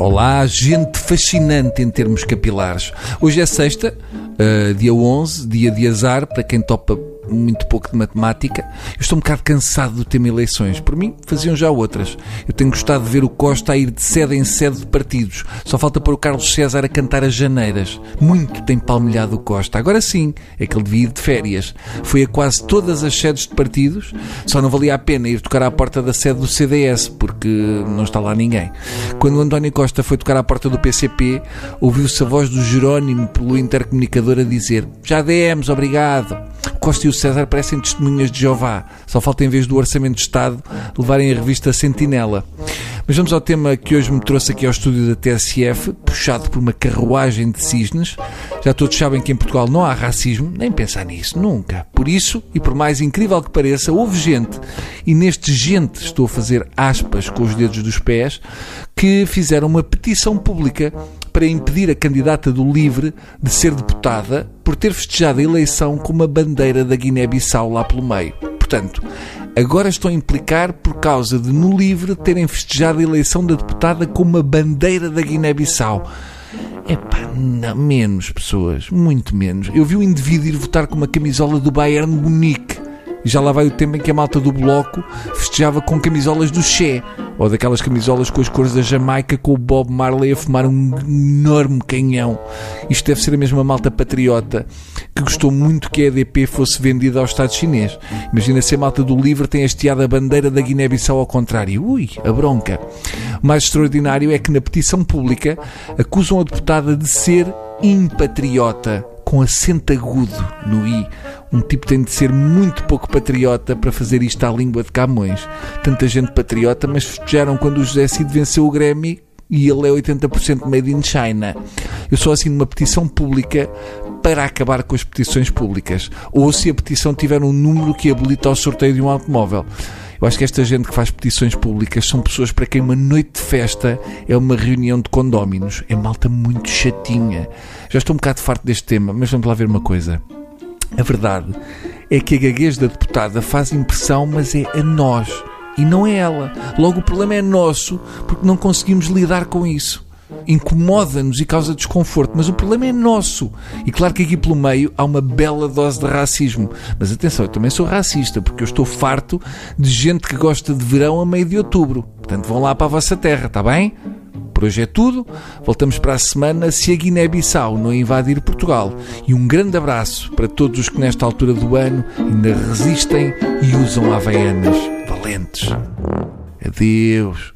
Olá, gente fascinante em termos capilares. Hoje é sexta, uh, dia 11, dia de azar, para quem topa muito pouco de matemática. Eu estou um bocado cansado do tema eleições. Por mim, faziam já outras. Eu tenho gostado de ver o Costa a ir de sede em sede de partidos. Só falta pôr o Carlos César a cantar as janeiras. Muito tem palmilhado o Costa. Agora sim, é que ele devia ir de férias. Foi a quase todas as sedes de partidos. Só não valia a pena ir tocar à porta da sede do CDS, porque não está lá ninguém. Quando António Costa foi tocar à porta do PCP, ouviu-se a voz do Jerónimo pelo intercomunicador a dizer: Já demos, obrigado. Costa e o César parecem testemunhas de Jeová. Só falta, em vez do Orçamento de Estado, levarem a revista Sentinela. Mas vamos ao tema que hoje me trouxe aqui ao estúdio da TSF, puxado por uma carruagem de cisnes. Já todos sabem que em Portugal não há racismo, nem pensar nisso, nunca. Por isso, e por mais incrível que pareça, houve gente, e neste gente estou a fazer aspas com os dedos dos pés, que fizeram uma petição pública para impedir a candidata do LIVRE de ser deputada por ter festejado a eleição com uma bandeira da Guiné-Bissau lá pelo meio. Portanto, agora estão a implicar por causa de, no LIVRE, terem festejado a eleição da deputada com uma bandeira da Guiné-Bissau. Epá, não, menos pessoas, muito menos. Eu vi um indivíduo ir votar com uma camisola do Bayern Munique. E já lá vai o tempo em que a malta do Bloco festejava com camisolas do Che. Ou daquelas camisolas com as cores da Jamaica com o Bob Marley a fumar um enorme canhão. Isto deve ser a mesma malta patriota que gostou muito que a EDP fosse vendida ao Estado chinês. Imagina se a malta do Livre tem hasteado a bandeira da Guiné-Bissau ao contrário. Ui, a bronca. O mais extraordinário é que na petição pública acusam a deputada de ser impatriota com acento agudo no i. Um tipo tem de ser muito pouco patriota para fazer isto à língua de Camões. Tanta gente patriota, mas festejaram quando o José Cid venceu o Grammy e ele é 80% made in China. Eu sou assim numa petição pública para acabar com as petições públicas. Ou se a petição tiver um número que habilita ao sorteio de um automóvel. Eu acho que esta gente que faz petições públicas são pessoas para quem uma noite de festa é uma reunião de condóminos. É malta muito chatinha. Já estou um bocado farto deste tema, mas vamos lá ver uma coisa. A verdade é que a gaguez da deputada faz impressão, mas é a nós e não é ela. Logo, o problema é nosso porque não conseguimos lidar com isso incomoda-nos e causa desconforto, mas o problema é nosso. E claro que aqui pelo meio há uma bela dose de racismo. Mas atenção, eu também sou racista, porque eu estou farto de gente que gosta de verão a meio de outubro. Portanto, vão lá para a vossa terra, está bem? Por hoje é tudo. Voltamos para a semana se a Guiné-Bissau não invadir Portugal. E um grande abraço para todos os que nesta altura do ano ainda resistem e usam havaianas valentes. Adeus.